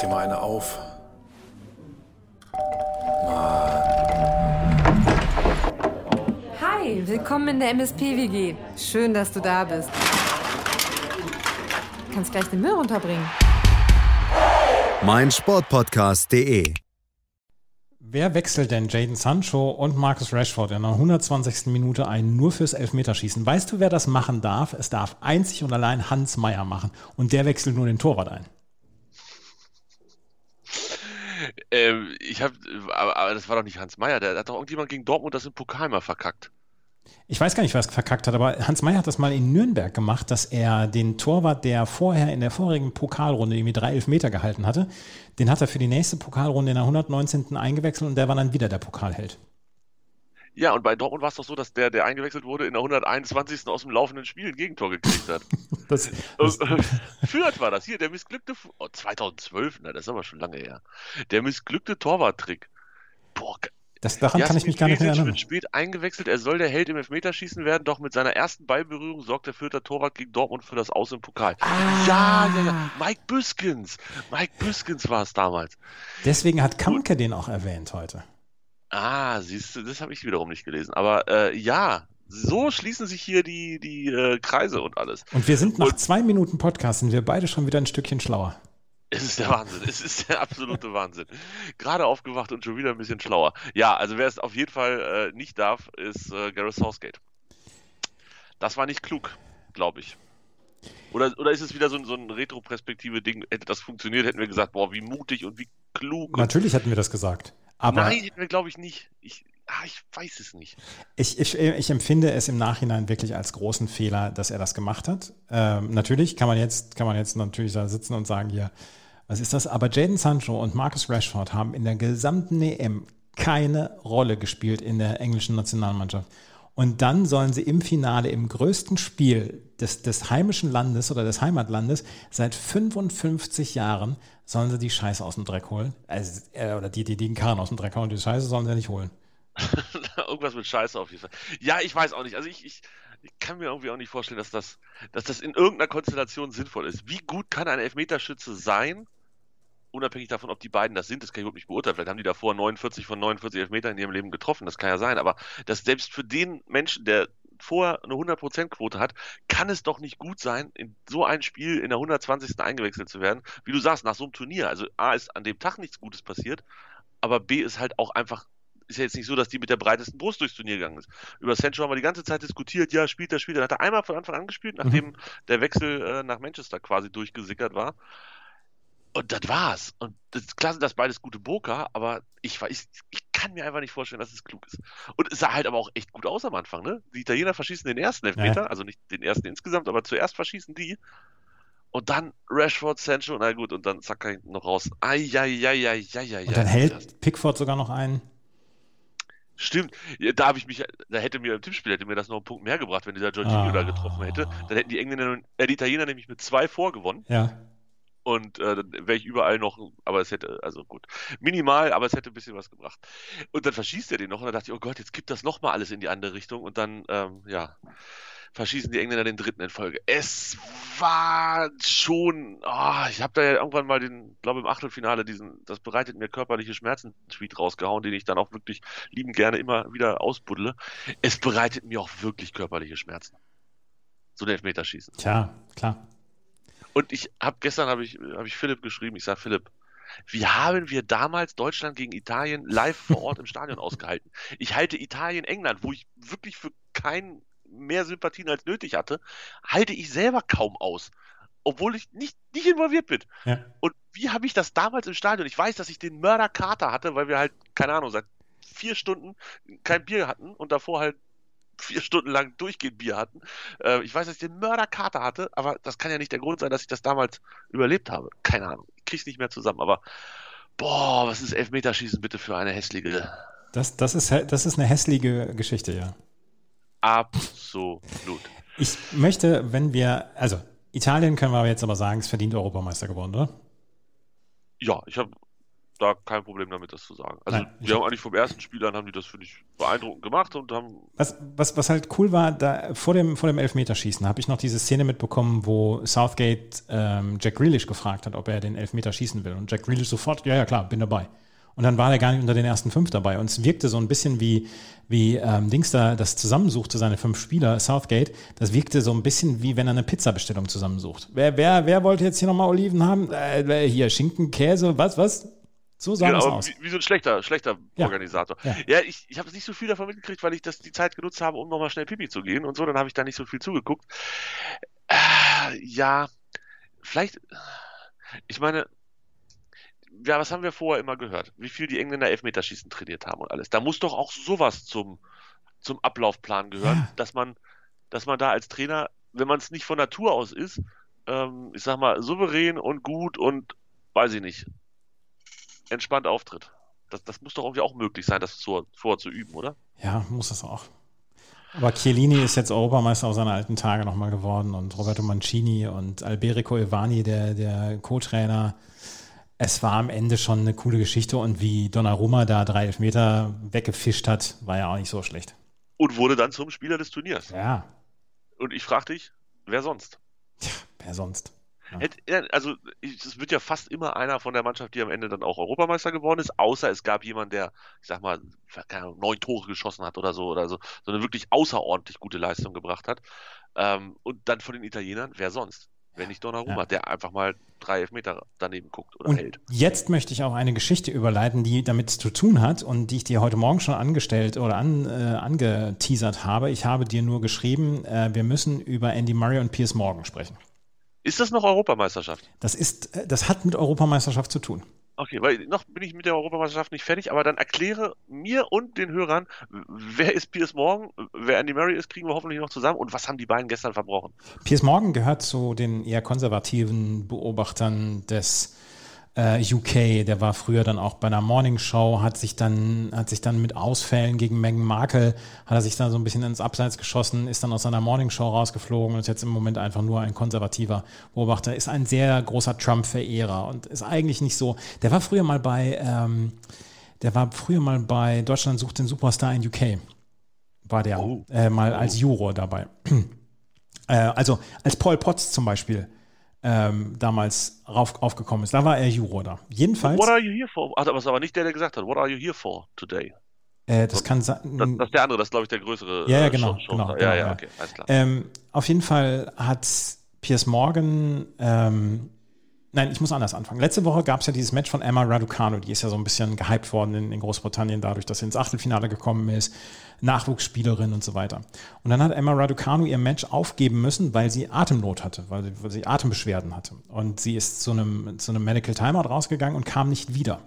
dir mal eine auf. Hi, willkommen in der MSP-WG. Schön, dass du da bist. Du kannst gleich den Müll runterbringen. mein Sportpodcast.de. Wer wechselt denn Jaden Sancho und Marcus Rashford in der 120. Minute ein, nur fürs Elfmeterschießen? Weißt du, wer das machen darf? Es darf einzig und allein Hans Meyer machen. Und der wechselt nur den Torwart ein. Ähm, ich habe, aber, aber das war doch nicht Hans Meyer, der hat doch irgendjemand gegen Dortmund das im Pokal mal verkackt. Ich weiß gar nicht, es verkackt hat, aber Hans Meyer hat das mal in Nürnberg gemacht, dass er den Torwart, der vorher in der vorigen Pokalrunde irgendwie drei Elfmeter gehalten hatte, den hat er für die nächste Pokalrunde in der 119. eingewechselt und der war dann wieder der Pokalheld. Ja, und bei Dortmund war es doch so, dass der, der eingewechselt wurde, in der 121. aus dem laufenden Spiel ein Gegentor gekriegt hat. Das, das, Fürth war das hier, der missglückte, oh, 2012, na, das ist aber schon lange her. Der missglückte Torwarttrick. Boah, das, daran kann ich mich gar nicht mehr erinnern. wird spät eingewechselt, er soll der Held im Elfmeterschießen werden, doch mit seiner ersten Ballberührung sorgt der Fürther Torwart gegen Dortmund für das Aus im Pokal. Ah. Ja, ja, ja, Mike Büskens. Mike Büskens war es damals. Deswegen hat Kamke den auch erwähnt heute. Ah, siehst du, das habe ich wiederum nicht gelesen. Aber äh, ja, so schließen sich hier die, die äh, Kreise und alles. Und wir sind nach und, zwei Minuten Podcast, sind wir beide schon wieder ein Stückchen schlauer. Es ist der Wahnsinn. Es ist der absolute Wahnsinn. Gerade aufgewacht und schon wieder ein bisschen schlauer. Ja, also wer es auf jeden Fall äh, nicht darf, ist äh, Gareth Southgate. Das war nicht klug, glaube ich. Oder, oder ist es wieder so, so ein Retro-Perspektive-Ding? Hätte das funktioniert, hätten wir gesagt, boah, wie mutig und wie klug. Natürlich hätten wir das gesagt. Aber Nein, hätten wir, glaube ich, nicht. Ich, ah, ich weiß es nicht. Ich, ich, ich empfinde es im Nachhinein wirklich als großen Fehler, dass er das gemacht hat. Ähm, natürlich kann man jetzt, kann man jetzt natürlich da sitzen und sagen, ja, was ist das? Aber Jaden Sancho und Marcus Rashford haben in der gesamten EM keine Rolle gespielt in der englischen Nationalmannschaft. Und dann sollen sie im Finale, im größten Spiel des, des heimischen Landes oder des Heimatlandes, seit 55 Jahren, sollen sie die Scheiße aus dem Dreck holen. Also, äh, oder die, die, die den Karren aus dem Dreck holen, die Scheiße sollen sie ja nicht holen. Irgendwas mit Scheiße auf jeden Fall. Ja, ich weiß auch nicht. Also ich, ich, ich kann mir irgendwie auch nicht vorstellen, dass das, dass das in irgendeiner Konstellation sinnvoll ist. Wie gut kann ein Elfmeterschütze sein? Unabhängig davon, ob die beiden das sind, das kann ich überhaupt nicht beurteilen. Vielleicht haben die davor 49 von 49 Elfmeter in ihrem Leben getroffen, das kann ja sein. Aber dass selbst für den Menschen, der vorher eine 100%-Quote hat, kann es doch nicht gut sein, in so ein Spiel in der 120. eingewechselt zu werden. Wie du sagst, nach so einem Turnier. Also A ist an dem Tag nichts Gutes passiert, aber B ist halt auch einfach ist ja jetzt nicht so, dass die mit der breitesten Brust durchs Turnier gegangen ist. Über Sancho haben wir die ganze Zeit diskutiert, ja, spielt er, spielt er. Hat er einmal von Anfang an gespielt, nachdem mhm. der Wechsel äh, nach Manchester quasi durchgesickert war. Und das war's. Und das ist klasse, dass beides gute Boker, aber ich, ich, ich kann mir einfach nicht vorstellen, dass es klug ist. Und es sah halt aber auch echt gut aus am Anfang, ne? Die Italiener verschießen den ersten Elfmeter, ja. also nicht den ersten insgesamt, aber zuerst verschießen die. Und dann Rashford, Sancho, na gut, und dann zack noch raus. Eieieiei. Und dann hält Pickford sogar noch einen. Stimmt, da habe ich mich, da hätte mir im Tippspiel hätte mir das noch einen Punkt mehr gebracht, wenn dieser Jorginho ah. da getroffen hätte. Dann hätten die Engländer, äh, die Italiener nämlich mit zwei vorgewonnen. Ja. Und äh, dann wäre ich überall noch, aber es hätte, also gut, minimal, aber es hätte ein bisschen was gebracht. Und dann verschießt er den noch und dann dachte ich, oh Gott, jetzt kippt das nochmal alles in die andere Richtung und dann, ähm, ja, verschießen die Engländer den dritten in Folge. Es war schon, oh, ich habe da ja irgendwann mal den, glaube im Achtelfinale diesen, das bereitet mir körperliche Schmerzen Tweet rausgehauen, den ich dann auch wirklich liebend gerne immer wieder ausbuddle. Es bereitet mir auch wirklich körperliche Schmerzen. So ein Elfmeterschießen. Tja, klar. Und ich habe gestern habe ich habe ich Philipp geschrieben. Ich sage Philipp, wie haben wir damals Deutschland gegen Italien live vor Ort im Stadion ausgehalten? Ich halte Italien England, wo ich wirklich für keinen mehr Sympathien als nötig hatte, halte ich selber kaum aus, obwohl ich nicht nicht involviert bin. Ja. Und wie habe ich das damals im Stadion? Ich weiß, dass ich den Mörderkater hatte, weil wir halt keine Ahnung seit vier Stunden kein Bier hatten und davor halt vier Stunden lang durchgehend Bier hatten. Äh, ich weiß, dass ich den Mörderkater hatte, aber das kann ja nicht der Grund sein, dass ich das damals überlebt habe. Keine Ahnung. Ich krieg's nicht mehr zusammen, aber boah, was ist Elfmeterschießen bitte für eine hässliche. Das, das, ist, das ist eine hässliche Geschichte, ja. Absolut. Ich möchte, wenn wir, also Italien können wir jetzt aber sagen, es verdient Europameister geworden, oder? Ja, ich habe da kein Problem damit, das zu sagen. Also Nein, die haben eigentlich vom ersten Spiel an haben die das, finde ich, beeindruckend gemacht und haben. Was, was, was halt cool war, da vor dem, vor dem Elfmeterschießen habe ich noch diese Szene mitbekommen, wo Southgate ähm, Jack Grealish gefragt hat, ob er den Elfmeter schießen will. Und Jack Grealish sofort, ja, ja, klar, bin dabei. Und dann war er gar nicht unter den ersten fünf dabei. Und es wirkte so ein bisschen wie, wie ähm, Dings da das zusammensuchte, seine fünf Spieler, Southgate. Das wirkte so ein bisschen wie wenn er eine Pizzabestellung zusammensucht. Wer, wer, wer wollte jetzt hier nochmal Oliven haben? Äh, hier Schinken, Käse, was, was? So sah genau, aus. Wie, wie, so ein schlechter, schlechter Ja. Organisator. Ja. Ja, ich, ich habe nicht so viel davon mitgekriegt, weil ich das die Zeit genutzt habe, um nochmal schnell Pipi zu gehen und so. Dann habe ich da nicht so viel zugeguckt. Äh, ja, vielleicht. Ich meine, ja, was haben wir vorher immer gehört? Wie viel die Engländer Elfmeterschießen trainiert haben und alles. Da muss doch auch sowas zum, zum Ablaufplan gehören, Ja. dass man, dass man da als Trainer, wenn man es nicht von Natur aus ist, ähm, ich sag mal, souverän und gut und weiß ich nicht, entspannt auftritt. Das, das muss doch irgendwie auch möglich sein, das zu, vorher zu üben, oder? Ja, muss es auch. Aber Chiellini ist jetzt Europameister auf seine alten Tage nochmal geworden und Roberto Mancini und Alberico Ivani, der, der Co-Trainer. Es war am Ende schon eine coole Geschichte und wie Donnarumma da drei Elfmeter weggefischt hat, war ja auch nicht so schlecht. Und wurde dann zum Spieler des Turniers. Ja, Und ich frage dich, wer sonst? wer sonst? Ja. Also es wird ja fast immer einer von der Mannschaft, die am Ende dann auch Europameister geworden ist, außer es gab jemanden, der, ich sag mal, keine Ahnung, neun Tore geschossen hat oder so oder so, so eine wirklich außerordentlich gute Leistung gebracht hat. Ähm, und dann von den Italienern, wer sonst? Wenn nicht Donnarumma, Ja. der einfach mal drei Elfmeter daneben guckt oder Und hält. jetzt möchte ich auch eine Geschichte überleiten, die damit zu tun hat und die ich dir heute Morgen schon angestellt oder an, äh, angeteasert habe. Ich habe dir nur geschrieben, äh, wir müssen über Andy Murray und Piers Morgan sprechen. Ist das noch Europameisterschaft? Das ist, äh, das hat mit Europameisterschaft zu tun. Okay, weil noch bin ich mit der Europameisterschaft nicht fertig, aber dann erkläre mir und den Hörern, wer ist Piers Morgan, wer Andy Murray ist, kriegen wir hoffentlich noch zusammen und was haben die beiden gestern verbrochen? Piers Morgan gehört zu den eher konservativen Beobachtern des äh, UK. Der war früher dann auch bei einer Morning Show, hat sich dann, hat sich dann mit Ausfällen gegen Meghan Markle, hat er sich dann so ein bisschen ins Abseits geschossen, ist dann aus seiner Morning Show rausgeflogen und ist jetzt im Moment einfach nur ein konservativer Beobachter, ist ein sehr großer Trump-Verehrer und ist eigentlich nicht so. Der war früher mal bei, ähm, der war früher mal bei Deutschland sucht den Superstar in UK. War der Oh. äh, mal als Juror dabei. Äh, also als Paul Potts zum Beispiel ähm, damals rauf, aufgekommen ist, da war er Juror da. Jedenfalls, What are you here for? Ach, das war aber nicht der, der gesagt hat, what are you here for today? äh, das kann sein. Das, das ist der andere, das ist glaube ich der größere. Ja, ja, äh, genau, Show- Show- genau, ja, genau, ja, ja. okay, alles klar. Ähm, auf jeden Fall hat Piers Morgan, ähm, nein, ich muss anders anfangen. Letzte Woche gab es ja dieses Match von Emma Raducanu, die ist ja so ein bisschen gehypt worden in, in Großbritannien, dadurch, dass sie ins Achtelfinale gekommen ist, Nachwuchsspielerin und so weiter. Und dann hat Emma Raducanu ihr Match aufgeben müssen, weil sie Atemnot hatte, weil sie, weil sie Atembeschwerden hatte. Und sie ist zu einem, zu einem Medical Timeout rausgegangen und kam nicht wieder.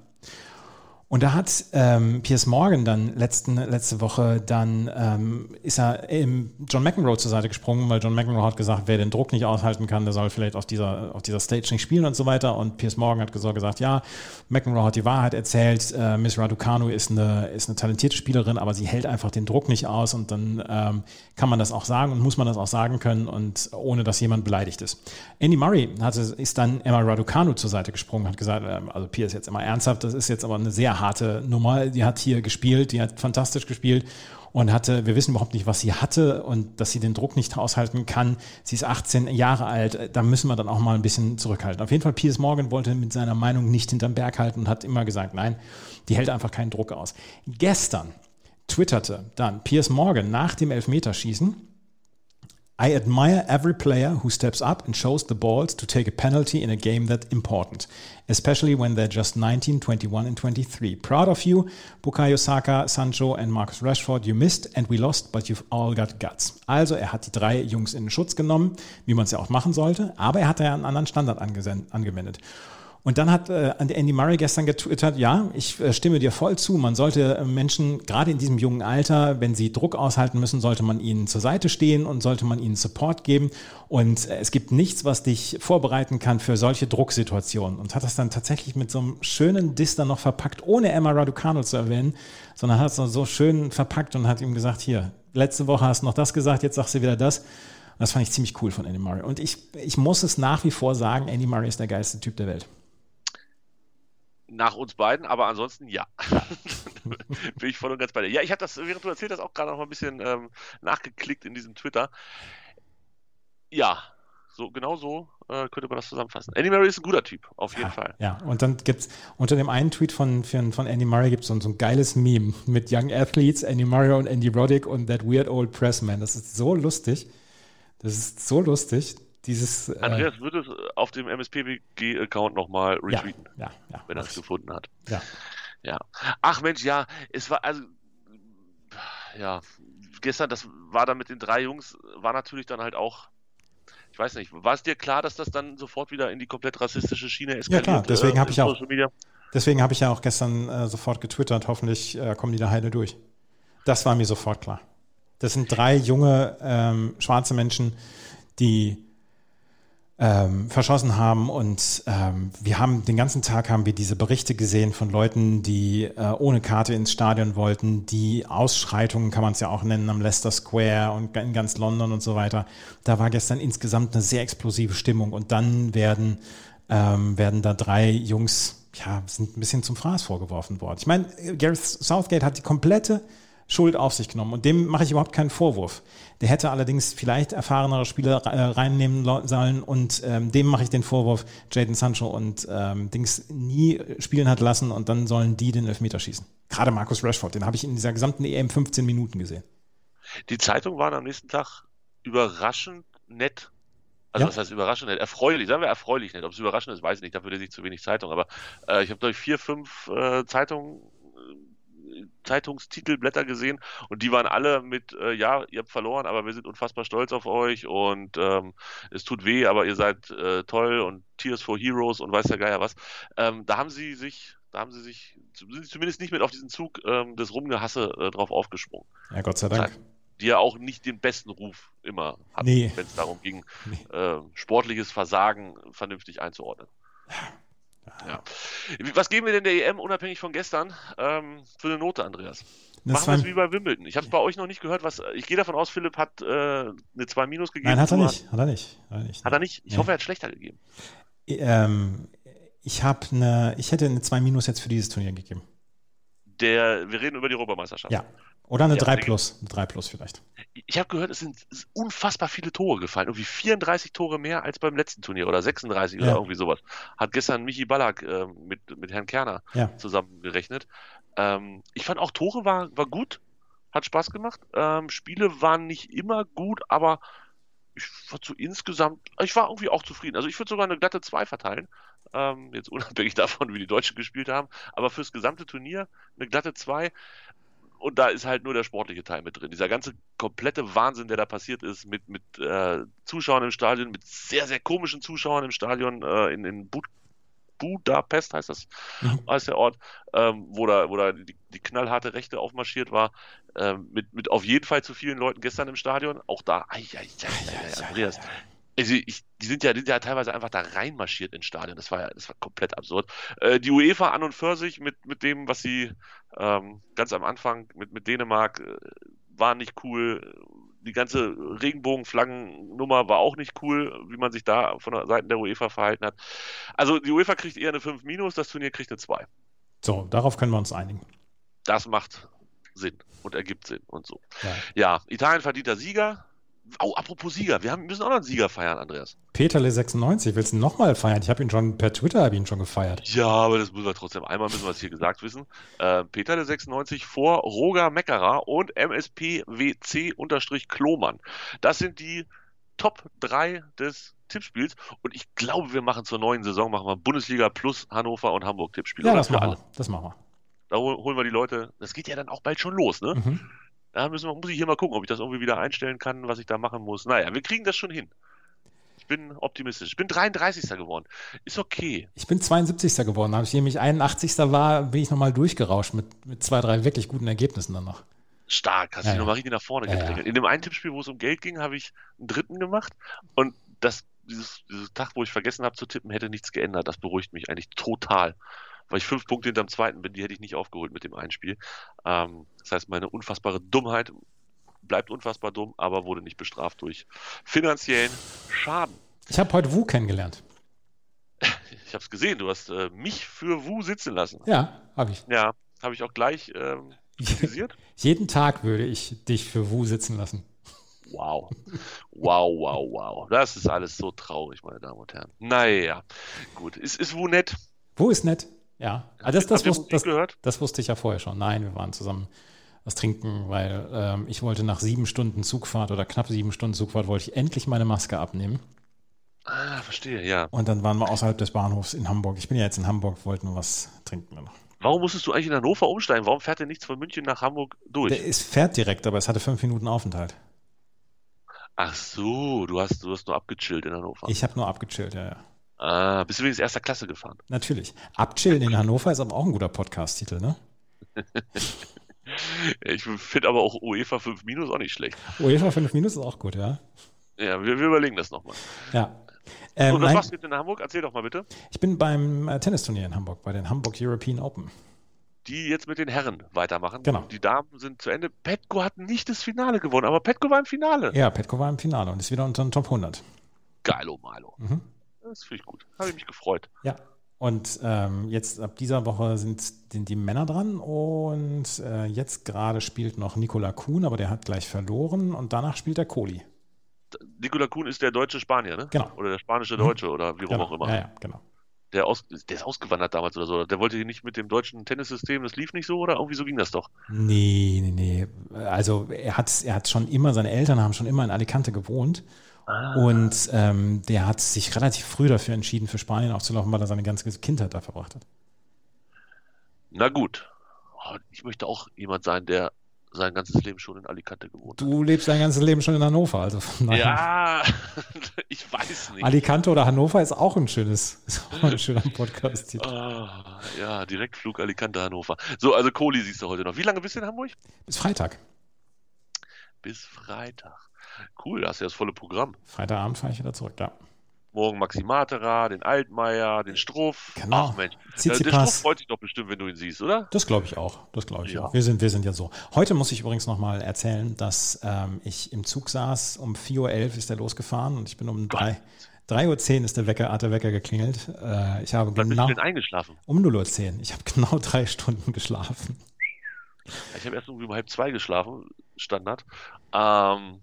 Und da hat ähm, Piers Morgan dann letzten, letzte Woche, dann ähm, ist er John McEnroe zur Seite gesprungen, weil John McEnroe hat gesagt, wer den Druck nicht aushalten kann, der soll vielleicht auf dieser, auf dieser Stage nicht spielen und so weiter. Und Piers Morgan hat gesagt, ja, McEnroe hat die Wahrheit erzählt, äh, Miss Raducanu ist eine, ist eine talentierte Spielerin, aber sie hält einfach den Druck nicht aus und dann ähm, kann man das auch sagen und muss man das auch sagen können und ohne, dass jemand beleidigt ist. Andy Murray hatte, ist dann Emma Raducanu zur Seite gesprungen, hat gesagt, ähm, also Piers jetzt immer ernsthaft, das ist jetzt aber eine sehr harte Nummer. Die hat hier gespielt, die hat fantastisch gespielt und hatte, wir wissen überhaupt nicht, was sie hatte und dass sie den Druck nicht aushalten kann. Sie ist 18 Jahre alt, da müssen wir dann auch mal ein bisschen zurückhalten. Auf jeden Fall, Piers Morgan wollte mit seiner Meinung nicht hinterm Berg halten und hat immer gesagt, nein, die hält einfach keinen Druck aus. Gestern twitterte dann Piers Morgan nach dem Elfmeterschießen, I admire every player who steps up and shows the balls to take a penalty in a game that important, especially when they're just 19, 21 and 23. Proud of you, Bukayo Saka, Sancho and Marcus Rashford. You missed and we lost, but you've all got guts. Also er hat die drei Jungs in den Schutz genommen, wie man es ja auch machen sollte, aber er hat ja einen anderen Standard angewendet. Und dann hat äh, Andy Murray gestern getwittert, ja, ich äh, stimme dir voll zu, man sollte äh, Menschen, gerade in diesem jungen Alter, wenn sie Druck aushalten müssen, sollte man ihnen zur Seite stehen und sollte man ihnen Support geben. Und äh, es gibt nichts, was dich vorbereiten kann für solche Drucksituationen. Und hat das dann tatsächlich mit so einem schönen Diss dann noch verpackt, ohne Emma Raducanu zu erwähnen, sondern hat es noch so schön verpackt und hat ihm gesagt, hier, letzte Woche hast du noch das gesagt, jetzt sagst du wieder das. Das fand ich ziemlich cool von Andy Murray. Und ich, ich muss es nach wie vor sagen, Andy Murray ist der geilste Typ der Welt. Nach uns beiden, aber ansonsten ja. Bin ich voll und ganz bei dir. Ja, ich habe das, während du erzählt hast, auch gerade noch mal ein bisschen ähm, nachgeklickt in diesem Twitter. Ja, so, genau so äh, könnte man das zusammenfassen. Andy Murray ist ein guter Typ, auf jeden ja, Fall. Ja, und dann gibt es unter dem einen Tweet von, von, von Andy Murray gibt es so, so ein geiles Meme mit Young Athletes, Andy Murray und Andy Roddick und That Weird Old Pressman. Das ist so lustig. Das ist so lustig. Dieses, äh, Andreas äh, würde es auf dem MSPWG-Account nochmal retweeten, ja, ja, ja, wenn er es gefunden hat. Ja. ja. Ach Mensch, ja, es war also ja, gestern, das war dann mit den drei Jungs, war natürlich dann halt auch ich weiß nicht, war es dir klar, dass das dann sofort wieder in die komplett rassistische Schiene eskaliert? Ja klar, deswegen äh, habe ich auch, deswegen habe ich ja auch gestern äh, sofort getwittert, hoffentlich äh, kommen die da heile durch. Das war mir sofort klar. Das sind drei junge ähm, schwarze Menschen, die ähm, verschossen haben. Und ähm, wir haben den ganzen Tag haben wir diese Berichte gesehen von Leuten, die äh, ohne Karte ins Stadion wollten, die Ausschreitungen kann man es ja auch nennen am Leicester Square und in ganz London und so weiter. Da war gestern insgesamt eine sehr explosive Stimmung und dann werden, ähm, werden da drei Jungs ja, sind ein bisschen zum Fraß vorgeworfen worden. Ich meine, Gareth Southgate hat die komplette Schuld auf sich genommen. Und dem mache ich überhaupt keinen Vorwurf. Der hätte allerdings vielleicht erfahrenere Spieler äh, reinnehmen sollen und ähm, dem mache ich den Vorwurf, Jaden Sancho und ähm, Dings nie spielen hat lassen und dann sollen die den Elfmeter schießen. Gerade Markus Rashford, den habe ich in dieser gesamten EM 15 Minuten gesehen. Die Zeitungen waren am nächsten Tag überraschend nett also ja. was heißt überraschend nett? Erfreulich, sagen wir erfreulich nett. Ob es überraschend ist, weiß ich nicht, dafür lese ich zu wenig Zeitung. Aber äh, ich habe durch vier, fünf äh, Zeitungen Zeitungstitelblätter gesehen und die waren alle mit, äh, ja, ihr habt verloren, aber wir sind unfassbar stolz auf euch und ähm, es tut weh, aber ihr seid äh, toll und Tears for Heroes und weiß der Geier was. Ähm, da haben sie sich, da haben sie sich sind zumindest nicht mit auf diesen Zug ähm, des Rumgehasse äh, drauf aufgesprungen. Ja, Gott sei Dank. Die ja auch nicht den besten Ruf immer hatten, nee. wenn es darum ging, nee. äh, sportliches Versagen vernünftig einzuordnen. Ja. Was geben wir denn der EM unabhängig von gestern ähm, für eine Note, Andreas? Das Machen wir es wie bei Wimbledon. Ich habe es bei euch noch nicht gehört. Was, ich gehe davon aus, Philipp hat äh, eine 2 Minus gegeben. Nein, hat er nicht. Hat er nicht. Hat er nicht? Hat er nicht? Ich nee. hoffe, er hat schlechter gegeben. Ähm, ich habe eine, ich hätte eine 2 Minus jetzt für dieses Turnier gegeben. Der, wir reden über die Europameisterschaft. Ja. Oder eine ja, 3 Plus. Eine 3 Plus vielleicht. Ich habe gehört, es sind unfassbar viele Tore gefallen. Irgendwie 34 Tore mehr als beim letzten Turnier oder 36 ja. oder irgendwie sowas. Hat gestern Michi Ballack äh, mit, mit Herrn Kerner ja. zusammengerechnet. Ähm, ich fand auch Tore war, war gut. Hat Spaß gemacht. Ähm, Spiele waren nicht immer gut, aber ich war so insgesamt, ich war irgendwie auch zufrieden. Also ich würde sogar eine glatte 2 verteilen. Ähm, jetzt unabhängig davon, wie die Deutschen gespielt haben. Aber fürs gesamte Turnier eine glatte 2 und da ist halt nur der sportliche Teil mit drin. Dieser ganze komplette Wahnsinn, der da passiert ist, mit, mit äh, Zuschauern im Stadion, mit sehr, sehr komischen Zuschauern im Stadion äh, in, in Bud Budapest heißt das, mhm. heißt der Ort, ähm, wo da, wo da die, die, knallharte Rechte aufmarschiert war, ähm, mit, mit auf jeden Fall zu vielen Leuten gestern im Stadion. Auch da, ai, ai, ai, Andreas, also ich, die sind ja, die sind ja teilweise einfach da reinmarschiert ins Stadion. Das war ja, das war komplett absurd. Äh, die UEFA an und für sich mit, mit dem, was sie ähm, ganz am Anfang mit, mit Dänemark äh, war nicht cool. Die ganze Regenbogenflaggennummer war auch nicht cool, wie man sich da von der Seite der UEFA verhalten hat. Also die UEFA kriegt eher eine 5 minus, das Turnier kriegt eine 2. So, darauf können wir uns einigen. Das macht Sinn und ergibt Sinn und so. Ja, ja Italien verdienter Sieger, Oh, apropos Sieger, wir haben, müssen auch noch einen Sieger feiern, Andreas. Peterle 96, willst du nochmal feiern? Ich habe ihn schon per Twitter ihn schon gefeiert. Ja, aber das müssen wir trotzdem einmal müssen wir es hier gesagt wissen. Äh, Peterle 96 vor Roger Meckerer und MSPWC-Klomann. Das sind die Top 3 des Tippspiels und ich glaube, wir machen zur neuen Saison machen wir Bundesliga plus Hannover und Hamburg Tippspiel. Ja, das machen, wir. das machen wir. Da holen wir die Leute. Das geht ja dann auch bald schon los, ne? Mhm. Da müssen wir, muss ich hier mal gucken, ob ich das irgendwie wieder einstellen kann, was ich da machen muss. Naja, wir kriegen das schon hin. Ich bin optimistisch. Ich bin 33. geworden. Ist okay. Ich bin 72. geworden. Als ich nämlich 81. war, bin ich nochmal durchgerauscht mit, mit zwei, drei wirklich guten Ergebnissen dann noch. Stark, hast ja, dich nochmal richtig nach vorne ja, gedrängelt. Ja. In dem einen Tippspiel, wo es um Geld ging, habe ich einen dritten gemacht und das, dieses, dieses Tag, wo ich vergessen habe zu tippen, hätte nichts geändert. Das beruhigt mich eigentlich total weil ich fünf Punkte hinterm zweiten bin, die hätte ich nicht aufgeholt mit dem Einspiel. Ähm, das heißt, meine unfassbare Dummheit bleibt unfassbar dumm, aber wurde nicht bestraft durch finanziellen Schaden. Ich habe heute Wu kennengelernt. ich habe es gesehen, du hast äh, mich für Wu sitzen lassen. Ja, habe ich. Ja, habe ich auch gleich ähm, kritisiert. Jeden Tag würde ich dich für Wu sitzen lassen. Wow. Wow, wow, wow. Das ist alles so traurig, meine Damen und Herren. Naja, gut. Ist, ist Wu nett? Wu ist nett, ja. Ah, das, das, wus- das, das wusste ich ja vorher schon. Nein, wir waren zusammen was trinken, weil ähm, ich wollte nach sieben Stunden Zugfahrt oder knapp sieben Stunden Zugfahrt, wollte ich endlich meine Maske abnehmen. Ah, verstehe, ja. Und dann waren wir außerhalb des Bahnhofs in Hamburg. Ich bin ja jetzt in Hamburg, wollte nur was trinken. Warum musstest du eigentlich in Hannover umsteigen? Warum fährt denn nichts von München nach Hamburg durch? Der ist, fährt direkt, aber es hatte fünf Minuten Aufenthalt. Ach so, du hast, du hast nur abgechillt in Hannover. Ich habe nur abgechillt, ja, ja. Ah, bist du übrigens erster Klasse gefahren? Natürlich. Abchillen in Hannover ist aber auch ein guter Podcast-Titel, ne? Ich finde aber auch UEFA 5 Minus auch nicht schlecht. UEFA 5 Minus ist auch gut, ja. Ja, wir, wir überlegen das nochmal. Ja. Ähm, Und was nein, machst du jetzt in Hamburg? Erzähl doch mal bitte. ich bin beim äh, Tennisturnier in Hamburg, bei den Hamburg European Open. Die jetzt mit den Herren weitermachen. Genau. Die Damen sind zu Ende. Petko hat nicht das Finale gewonnen, aber Petko war im Finale. Ja, Petko war im Finale und ist wieder unter den Top 100. Geilo Malo. Mhm. Das finde ich gut. Habe ich mich gefreut. Ja. Und ähm, jetzt ab dieser Woche sind, sind die Männer dran und äh, jetzt gerade spielt noch Nikola Kuhn, aber der hat gleich verloren und danach spielt der Kohli. Nikola Kuhn ist der deutsche Spanier, ne? Genau. Oder der spanische Deutsche oder wie rum Genau. auch immer. Ja, ja, genau. Der, aus, der ist ausgewandert damals oder so. Der wollte hier nicht mit dem deutschen Tennissystem, das lief nicht so oder irgendwie so ging das doch. Nee, nee, nee. Also er hat, er hat schon immer, seine Eltern haben schon immer in Alicante gewohnt. Und ähm, der hat sich relativ früh dafür entschieden, für Spanien aufzulaufen, weil er seine ganze Kindheit da verbracht hat. Na gut. Oh, Ich möchte auch jemand sein, der sein ganzes Leben schon in Alicante gewohnt hat. Du lebst dein ganzes Leben schon in Hannover, also von daher. Ja, ich weiß nicht. Alicante oder Hannover ist auch ein schönes, ist auch ein schöner podcast Ah, ja, Direktflug Alicante Hannover. So, also Kohli siehst du heute noch. Wie lange bist du in Hamburg? Bis Freitag. Bis Freitag. Cool, da hast du ja das volle Programm. Freitagabend fahre ich wieder zurück, ja. Morgen Maxi Matera, den Altmaier, den Struff. Genau. Ach Mensch, äh, der Tsitsipas. Struff freut sich doch bestimmt, wenn du ihn siehst, oder? Das glaube ich auch. Das glaube ich Ja. auch. Wir sind, wir sind ja so. Heute muss ich übrigens nochmal erzählen, dass ähm, ich im Zug saß. Um 4.11 Uhr ist er losgefahren und ich bin um 3, 3.10 Uhr ist der Wecker, hat der Wecker geklingelt. Äh, ich habe Wann bist genau du denn eingeschlafen? um 0.10 Uhr. Ich habe genau drei Stunden geschlafen. Ich habe erst um halb zwei geschlafen, Standard. Ähm,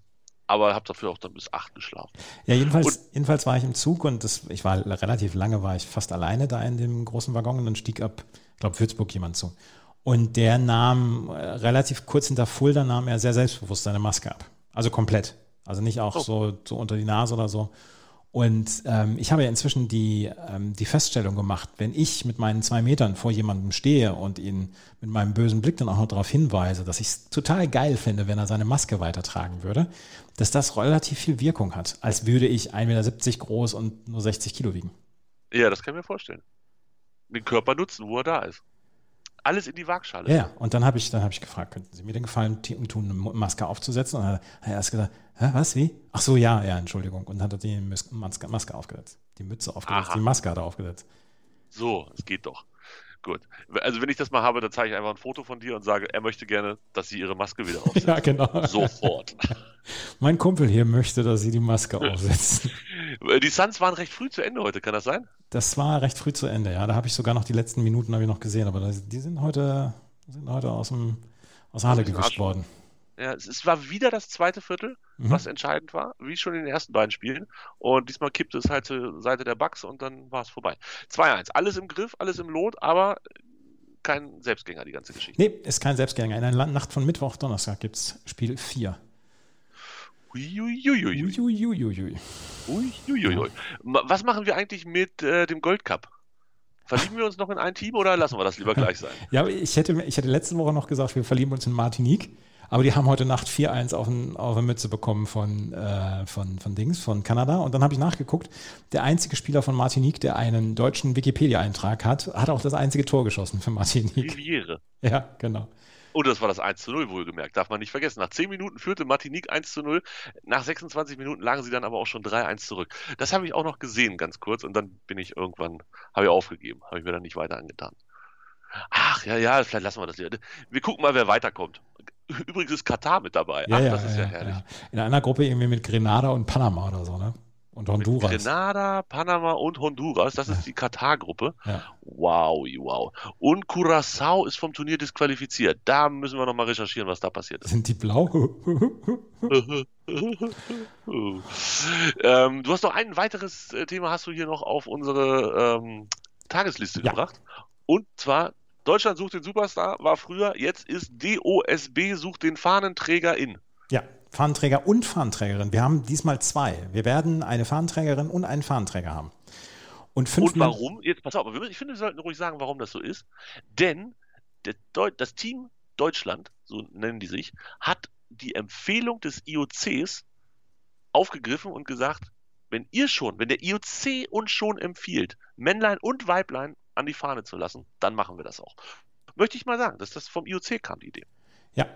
aber habe dafür auch dann bis acht geschlafen. Ja, jedenfalls, jedenfalls war ich im Zug und das, ich war relativ lange, war ich fast alleine da in dem großen Waggon und dann stieg ab, ich glaube, Würzburg jemand zu. Und der nahm äh, relativ kurz hinter Fulda nahm er sehr selbstbewusst seine Maske ab. Also komplett. Also nicht auch Oh. so, so unter die Nase oder so. Und ähm, ich habe ja inzwischen die, ähm, die Feststellung gemacht, wenn ich mit meinen zwei Metern vor jemandem stehe und ihn mit meinem bösen Blick dann auch noch darauf hinweise, dass ich es total geil finde, wenn er seine Maske weitertragen würde, dass das relativ viel Wirkung hat, als würde ich 1,70 Meter groß und nur 60 Kilo wiegen. Ja, das kann ich mir vorstellen. Den Körper nutzen, wo er da ist. Alles in die Waagschale. Ja. Und dann habe ich, dann habe ich gefragt, könnten Sie mir den Gefallen tun, eine Maske aufzusetzen? Und dann hat er erst gesagt, Hä, was, wie? Ach so, ja, ja, Entschuldigung. Und dann hat er die Maske, Maske aufgesetzt. Die Mütze aufgesetzt, Aha. die Maske hat er aufgesetzt. So, es geht doch. Gut. Also wenn ich das mal habe, dann zeige ich einfach ein Foto von dir und sage, er möchte gerne, dass sie ihre Maske wieder aufsetzt. Ja, genau. Sofort. Mein Kumpel hier möchte, dass Sie die Maske aufsetzen. Die Suns waren recht früh zu Ende heute, kann das sein? Das war recht früh zu Ende, ja. Da habe ich sogar noch die letzten Minuten habe ich noch gesehen, aber das, die sind heute, sind heute aus, dem, aus der Halle gewischt worden. Ja, es, war wieder das zweite Viertel, Mhm. was entscheidend war, wie schon in den ersten beiden Spielen. Und diesmal kippte es halt zur Seite der Bucks und dann war es vorbei. 2-1. Alles im Griff, alles im Lot, aber kein Selbstgänger, die ganze Geschichte. Nee, ist kein Selbstgänger. In der La- Nacht von Mittwoch, Donnerstag gibt es Spiel 4. Uiuiuiui. Was machen wir eigentlich mit äh, dem Gold Cup? Verlieben wir uns noch in ein Team oder lassen wir das lieber gleich sein? Ja, ich hätte, ich hätte letzte Woche noch gesagt, wir verlieben uns in Martinique. Aber die haben heute Nacht 4-1 auf, ein, auf eine Mütze bekommen von, äh, von, von Dings, von Kanada. Und dann habe ich nachgeguckt, der einzige Spieler von Martinique, der einen deutschen Wikipedia-Eintrag hat, hat auch das einzige Tor geschossen für Martinique. Riviere. Ja, genau. Und das war das 1 zu 0 wohlgemerkt, darf man nicht vergessen. Nach 10 Minuten führte Martinique 1 zu 0. Nach 26 Minuten lagen sie dann aber auch schon 3-1 zurück. Das habe ich auch noch gesehen, ganz kurz. Und dann bin ich irgendwann, habe ich aufgegeben, habe ich mir dann nicht weiter angetan. Ach, ja, ja, vielleicht lassen wir das lieber. Wir gucken mal, wer weiterkommt. Übrigens ist Katar mit dabei. Ja, Ach, ja, das ist ja, ja, herrlich. ja. In einer Gruppe irgendwie mit Grenada und Panama oder so, ne? Und Honduras. Grenada, Panama und Honduras. Das ist die Katar-Gruppe. Ja. Wow, wow. Und Curacao ist vom Turnier disqualifiziert. Da müssen wir nochmal recherchieren, was da passiert ist. Sind die blau? ähm, du hast noch ein weiteres äh, Thema, hast du hier noch auf unsere ähm, Tagesliste Ja. gebracht. Und zwar, Deutschland sucht den Superstar, war früher, jetzt ist DOSB sucht den Fahnenträger in. ja, Fahnenträger und Fahnenträgerin. Wir haben diesmal zwei. Wir werden eine Fahnenträgerin und einen Fahnenträger haben. Und fünf Und warum? Jetzt pass auf, aber ich finde, wir sollten ruhig sagen, warum das so ist. Denn das Team Deutschland, so nennen die sich, hat die Empfehlung des IOCs aufgegriffen und gesagt, wenn ihr schon, wenn der IOC uns schon empfiehlt, Männlein und Weiblein an die Fahne zu lassen, dann machen wir das auch. Möchte ich mal sagen, dass das vom IOC kam, die Idee. Ja,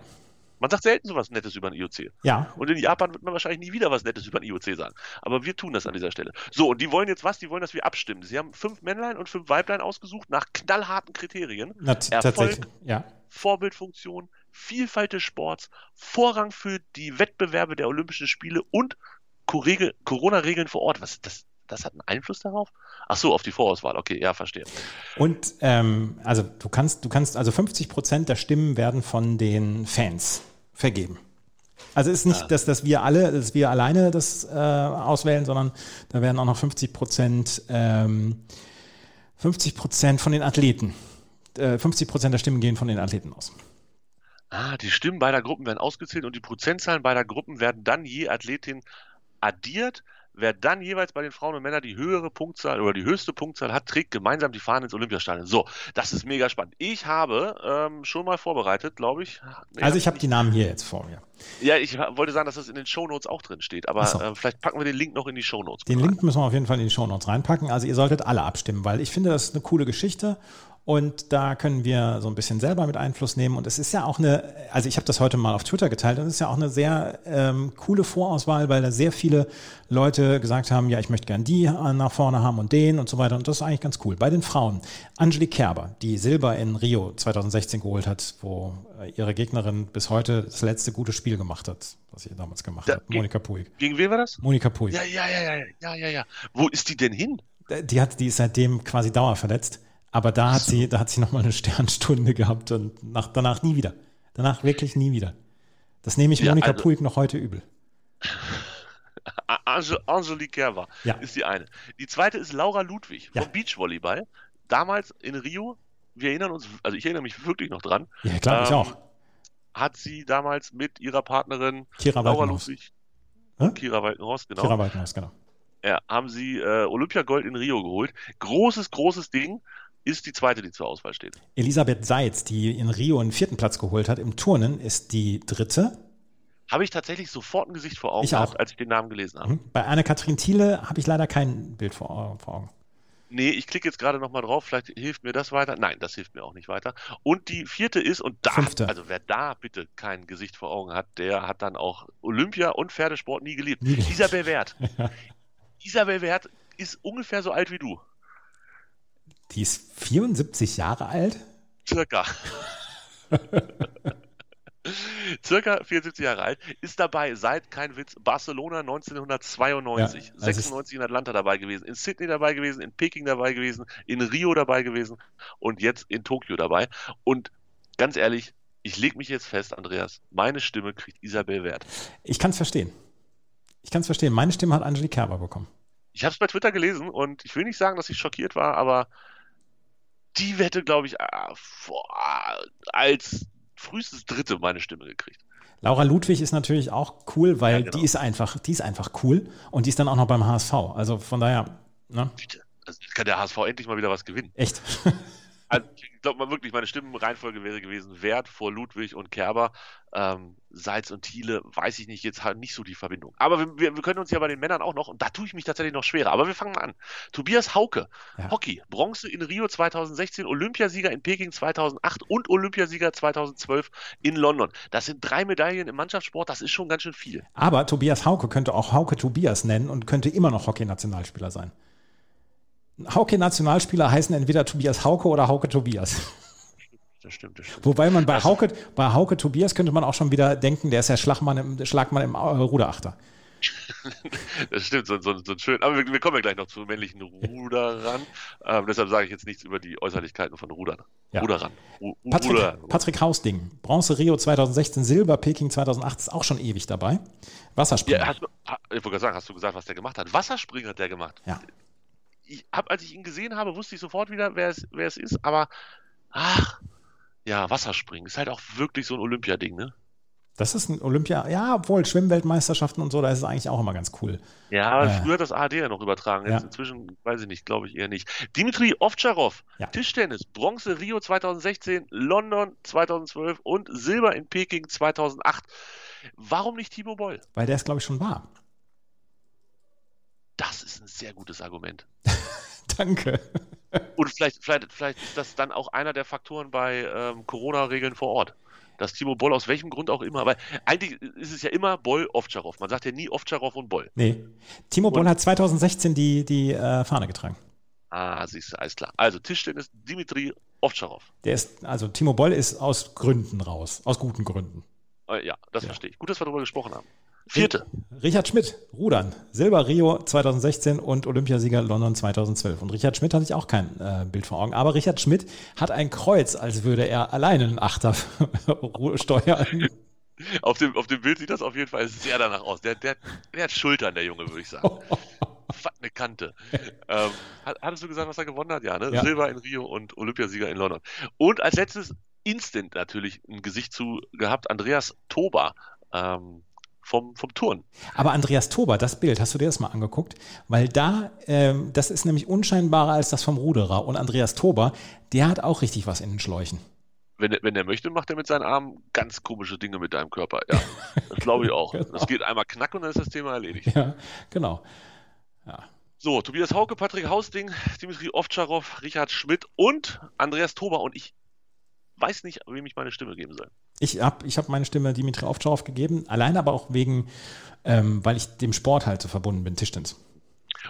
Man sagt selten sowas Nettes über den IOC. ja, Und in Japan wird man wahrscheinlich nie wieder was Nettes über den IOC sagen. Aber wir tun das an dieser Stelle. So, und die wollen jetzt was? Die wollen, dass wir abstimmen. Sie haben fünf Männlein und fünf Weiblein ausgesucht nach knallharten Kriterien. na, Erfolg. tatsächlich. Ja, Vorbildfunktion, Vielfalt des Sports, Vorrang für die Wettbewerbe der Olympischen Spiele und Corona-Regeln vor Ort. Was das? Das hat einen Einfluss darauf? Ach so, auf die Vorauswahl. Okay, ja, verstehe. Und ähm, also du kannst, du kannst, also 50 Prozent der Stimmen werden von den Fans vergeben. Also es ist nicht, Ah. dass, dass wir alle, dass wir alleine das äh, auswählen, sondern da werden auch noch 50 Prozent, ähm, 50 Prozent von den Athleten. Äh, 50 Prozent der Stimmen gehen von den Athleten aus. Ah, die Stimmen beider Gruppen werden ausgezählt und die Prozentzahlen beider Gruppen werden dann je Athletin addiert. Wer dann jeweils bei den Frauen und Männern die höhere Punktzahl oder die höchste Punktzahl hat, trägt gemeinsam die Fahne ins Olympiastadion. So, das ist mega spannend. Ich habe ähm, schon mal vorbereitet, glaube ich. Nee, Also ich habe die Namen hier jetzt vor mir. Ja, ich wollte sagen, dass das in den Shownotes auch drin steht, aber so. äh, vielleicht packen wir den Link noch in die Shownotes. Den rein. Link müssen wir auf jeden Fall in die Shownotes reinpacken. Also ihr solltet alle abstimmen, weil ich finde, das ist eine coole Geschichte und da können wir so ein bisschen selber mit Einfluss nehmen. Und es ist ja auch eine, also ich habe das heute mal auf Twitter geteilt, und es ist ja auch eine sehr ähm, coole Vorauswahl, weil da sehr viele Leute gesagt haben, ja, ich möchte gern die nach vorne haben und den und so weiter. Und das ist eigentlich ganz cool. Bei den Frauen, Angelique Kerber, die Silber in Rio 2016 geholt hat, wo äh, ihre Gegnerin bis heute das letzte gute Spiel gemacht hat, was sie damals gemacht Da- hat. Monika Puig. Gegen wen war das? Monika Puig. Ja, ja, ja, ja, ja, ja, ja. Wo ist die denn hin? Die hat, die ist seitdem quasi dauerverletzt. Aber da hat sie, da hat sie nochmal eine Sternstunde gehabt und nach, danach nie wieder. Danach wirklich nie wieder. Das nehme ich Ja, Monika also- Puig noch heute übel. Ange Angelique Kerber Ja. ist die eine. Die zweite ist Laura Ludwig Ja. vom Beachvolleyball. Damals in Rio, wir erinnern uns, also ich erinnere mich wirklich noch dran, Ja, klar, ich Ähm, auch. hat sie damals mit ihrer Partnerin Kira Laura Walkenhaus. Ludwig, Hä? Kira Walkenhorst, genau, Kira Walkenhaus, genau. ja, haben sie äh, Olympiagold in Rio geholt. Großes, großes Ding ist die zweite, die zur Auswahl steht. Elisabeth Seitz, die in Rio einen vierten Platz geholt hat im Turnen, ist die dritte. Habe ich tatsächlich sofort ein Gesicht vor Augen Ich auch. gehabt, als ich den Namen gelesen habe. Mhm. Bei Anne-Kathrin Thiele habe ich leider kein Bild vor, vor Augen. Nee, ich klicke jetzt gerade nochmal drauf, vielleicht hilft mir das weiter. Nein, das hilft mir auch nicht weiter. Und die vierte ist, und da, Fünfte. also wer da bitte kein Gesicht vor Augen hat, der hat dann auch Olympia und Pferdesport nie geliebt. Isabel Wert. Isabel Wert ist ungefähr so alt wie du. Die ist 74 Jahre alt. Circa. Circa 74 Jahre alt, ist dabei seit, kein Witz, Barcelona 1992, Ja, also es- 96 in Atlanta dabei gewesen, in Sydney dabei gewesen, in Peking dabei gewesen, in Rio dabei gewesen und jetzt in Tokio dabei. Und ganz ehrlich, ich lege mich jetzt fest, Andreas, meine Stimme kriegt Isabel Wert. Ich kann es verstehen. Ich kann es verstehen. Meine Stimme hat Angelique Kerber bekommen. Ich habe es bei Twitter gelesen und ich will nicht sagen, dass ich schockiert war, aber die Wette, glaube ich, ah, vor- als frühestes Dritte meine Stimme gekriegt. Laura Ludwig ist natürlich auch cool, weil Ja, genau. die ist einfach, die ist einfach cool und die ist dann auch noch beim HSV. Also von daher, ne, Bitte. Also jetzt kann der HSV endlich mal wieder was gewinnen. echt. Also ich glaube mal wirklich, meine Stimmenreihenfolge wäre gewesen Wert vor Ludwig und Kerber. Ähm, Salz und Thiele, weiß ich nicht, jetzt halt nicht so die Verbindung. Aber wir, wir, wir können uns ja bei den Männern auch noch, und da tue ich mich tatsächlich noch schwerer, aber wir fangen mal an. Tobias Hauke, Ja. Hockey, Bronze in Rio 2016, Olympiasieger in Peking 2008 und Olympiasieger 2012 in London. Das sind drei Medaillen im Mannschaftssport, das ist schon ganz schön viel. Aber Tobias Hauke könnte auch Hauke Tobias nennen und könnte immer noch Hockey-Nationalspieler sein. Hockey-Nationalspieler heißen entweder Tobias Hauke oder Hauke Tobias. Das stimmt, das stimmt. Wobei man bei Hauke, bei Hauke Tobias könnte man auch schon wieder denken, der ist ja Schlagmann im, Schlagmann im äh, Ruderachter. das stimmt, so, so, so schön. Aber wir, wir, kommen ja gleich noch zu männlichen Ruderern. Ähm, deshalb sage ich jetzt nichts über die Äußerlichkeiten von Rudern. Ja. Ruderern. Ru Patrick, Ruder. Patrick Hausding, Bronze Rio 2016, Silber Peking 2008 ist auch schon ewig dabei. Wasserspringer. Ja, hast, ich wollte sagen, hast du gesagt, was der gemacht hat? Wasserspringen hat der gemacht. Ja. Ich hab, als ich ihn gesehen habe, wusste ich sofort wieder, wer es, wer es ist, aber ach, ja, Wasserspringen ist halt auch wirklich so ein Olympiading, ne? Das ist ein Olympia, ja, obwohl Schwimmweltmeisterschaften und so, da ist es eigentlich auch immer ganz cool. Ja, äh, früher hat das ARD ja noch übertragen. Jetzt ja. inzwischen weiß ich nicht, glaube ich eher nicht. Dimitri Ovtcharov, ja. Tischtennis, Bronze Rio 2016, London 2012 und Silber in Peking 2008. Warum nicht Timo Boll? Weil der es, glaube ich, schon war. Das ist ein sehr gutes Argument. Danke. Und vielleicht, vielleicht, vielleicht ist das dann auch einer der Faktoren bei ähm, Corona-Regeln vor Ort dass Timo Boll aus welchem Grund auch immer, weil eigentlich ist es ja immer Boll, Ovtcharov. Man sagt ja nie Ovtcharov und Boll. Nee. Timo und, Boll hat 2016 die, die äh, Fahne getragen. Ah, siehst du, alles klar. Also Tischtennis Dimitri Ovtcharov. Der ist, also Timo Boll ist aus Gründen raus, aus guten Gründen. Äh, ja, das ja. verstehe ich. Gut, dass wir darüber gesprochen haben. Vierte. Richard Schmidt, Rudern. Silber Rio 2016 und Olympiasieger London 2012. Und Richard Schmidt hatte ich auch kein äh, Bild vor Augen. Aber Richard Schmidt hat ein Kreuz, als würde er alleine einen Achter steuern. Auf dem, auf dem Bild sieht das auf jeden Fall sehr danach aus. Der, der, der hat Schultern, der Junge, würde ich sagen. Was eine Kante. ähm, hattest du gesagt, was er gewonnen hat? Ja, ne? Ja. Silber in Rio und Olympiasieger in London. Und als letztes instant natürlich ein Gesicht zu gehabt, Andreas Toba. Ähm, vom, vom Turn. Aber Andreas Tober, das Bild, hast du dir das mal angeguckt? Weil da, ähm, das ist nämlich unscheinbarer als das vom Ruderer. Und Andreas Tober, der hat auch richtig was in den Schläuchen. Wenn, wenn er möchte, macht er mit seinen Armen ganz komische Dinge mit deinem Körper. Ja, das glaube ich auch. genau. Das geht einmal knack und dann ist das Thema erledigt. Ja, genau. Ja. So, Tobias Hauke, Patrick Hausding, Dimitri Ovtcharov, Richard Schmidt und Andreas Tober. Und ich weiß nicht, wem ich meine Stimme geben soll. Ich habe ich hab meine Stimme Dimitri Ovtcharov gegeben, allein aber auch wegen, ähm, weil ich dem Sport halt so verbunden bin, Tischtennis.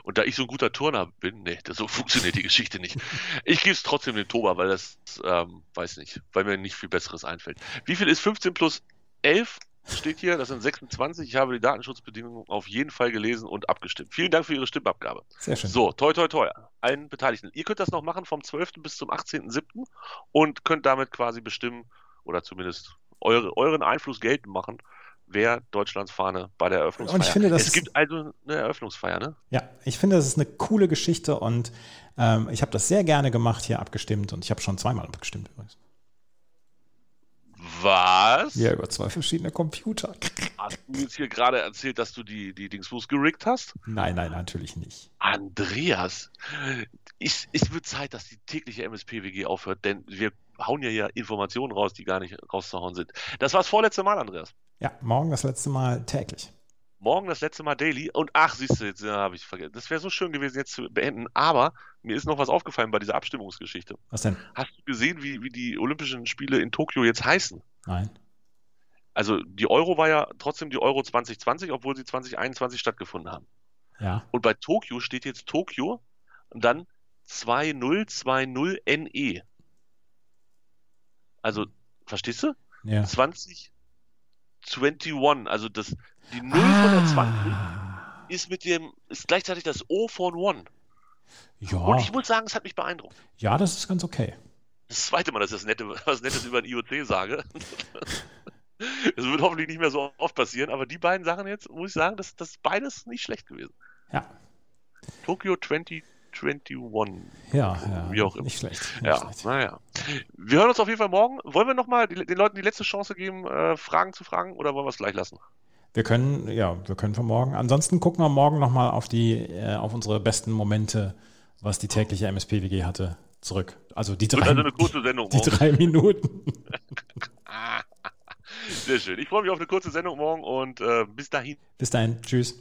Und da ich so ein guter Turner bin, nee, das, so funktioniert die Geschichte nicht. Ich gebe es trotzdem dem Toba, weil das, ähm, weiß nicht, weil mir nicht viel Besseres einfällt. Wie viel ist 15 plus 11? steht hier, das sind 26. Ich habe die Datenschutzbedingungen auf jeden Fall gelesen und abgestimmt. Vielen Dank für Ihre Stimmabgabe. Sehr schön. So, toi, toi, toi. Allen Beteiligten. Ihr könnt das noch machen vom 12. bis zum 18.07. und könnt damit quasi bestimmen oder zumindest eure, euren Einfluss geltend machen, wer Deutschlands Fahne bei der Eröffnungsfeier. Und ich finde, das es gibt also eine Eröffnungsfeier, ne? Ja, ich finde, das ist eine coole Geschichte und ähm, ich habe das sehr gerne gemacht, hier abgestimmt und ich habe schon zweimal abgestimmt übrigens. Was? Ja, über zwei verschiedene Computer. Hast du jetzt hier gerade erzählt, dass du die, die Dingsbus gerickt hast? Nein, nein, natürlich nicht. Andreas, ich, es wird Zeit, dass die tägliche MSP-WG aufhört, denn wir hauen ja hier Informationen raus, die gar nicht rauszuhauen sind. Das war das vorletzte Mal, Andreas. Ja, morgen das letzte Mal täglich. Morgen das letzte Mal Daily. Und ach, siehst du, jetzt ja, habe ich vergessen. Das wäre so schön gewesen, jetzt zu beenden. Aber mir ist noch was aufgefallen bei dieser Abstimmungsgeschichte. Was denn? Hast du gesehen, wie, wie die Olympischen Spiele in Tokio jetzt heißen? Nein. Also die Euro war ja trotzdem die Euro 2020, obwohl sie 2021 stattgefunden haben. Ja. Und bei Tokio steht jetzt Tokio und dann 2020 NE. Also, verstehst du? Ja. 20 21, also das, die 0 ah. von der 20 ist mit dem, ist gleichzeitig das O von One. Ja. Und ich muss sagen, es hat mich beeindruckt. Ja, das ist ganz okay. Das zweite Mal, dass ich das Nette, was Nettes über ein IoT sage. Das wird hoffentlich nicht mehr so oft passieren, aber die beiden Sachen jetzt, muss ich sagen, das, das ist beides nicht schlecht gewesen. Ja. Tokyo 2021. Ja, ja. Wie auch immer. Nicht schlecht. Nicht ja, schlecht. naja. Wir hören uns auf jeden Fall morgen. Wollen wir nochmal den Leuten die letzte Chance geben, äh, Fragen zu fragen oder wollen wir es gleich lassen? Wir können, ja, wir können für morgen. Ansonsten gucken wir morgen nochmal auf die, äh, auf unsere besten Momente, was die tägliche MSPWG hatte, zurück. Also die drei, also eine kurze Sendung die drei Minuten. Sehr schön. Ich freue mich auf eine kurze Sendung morgen und äh, bis dahin. Bis dahin. Tschüss.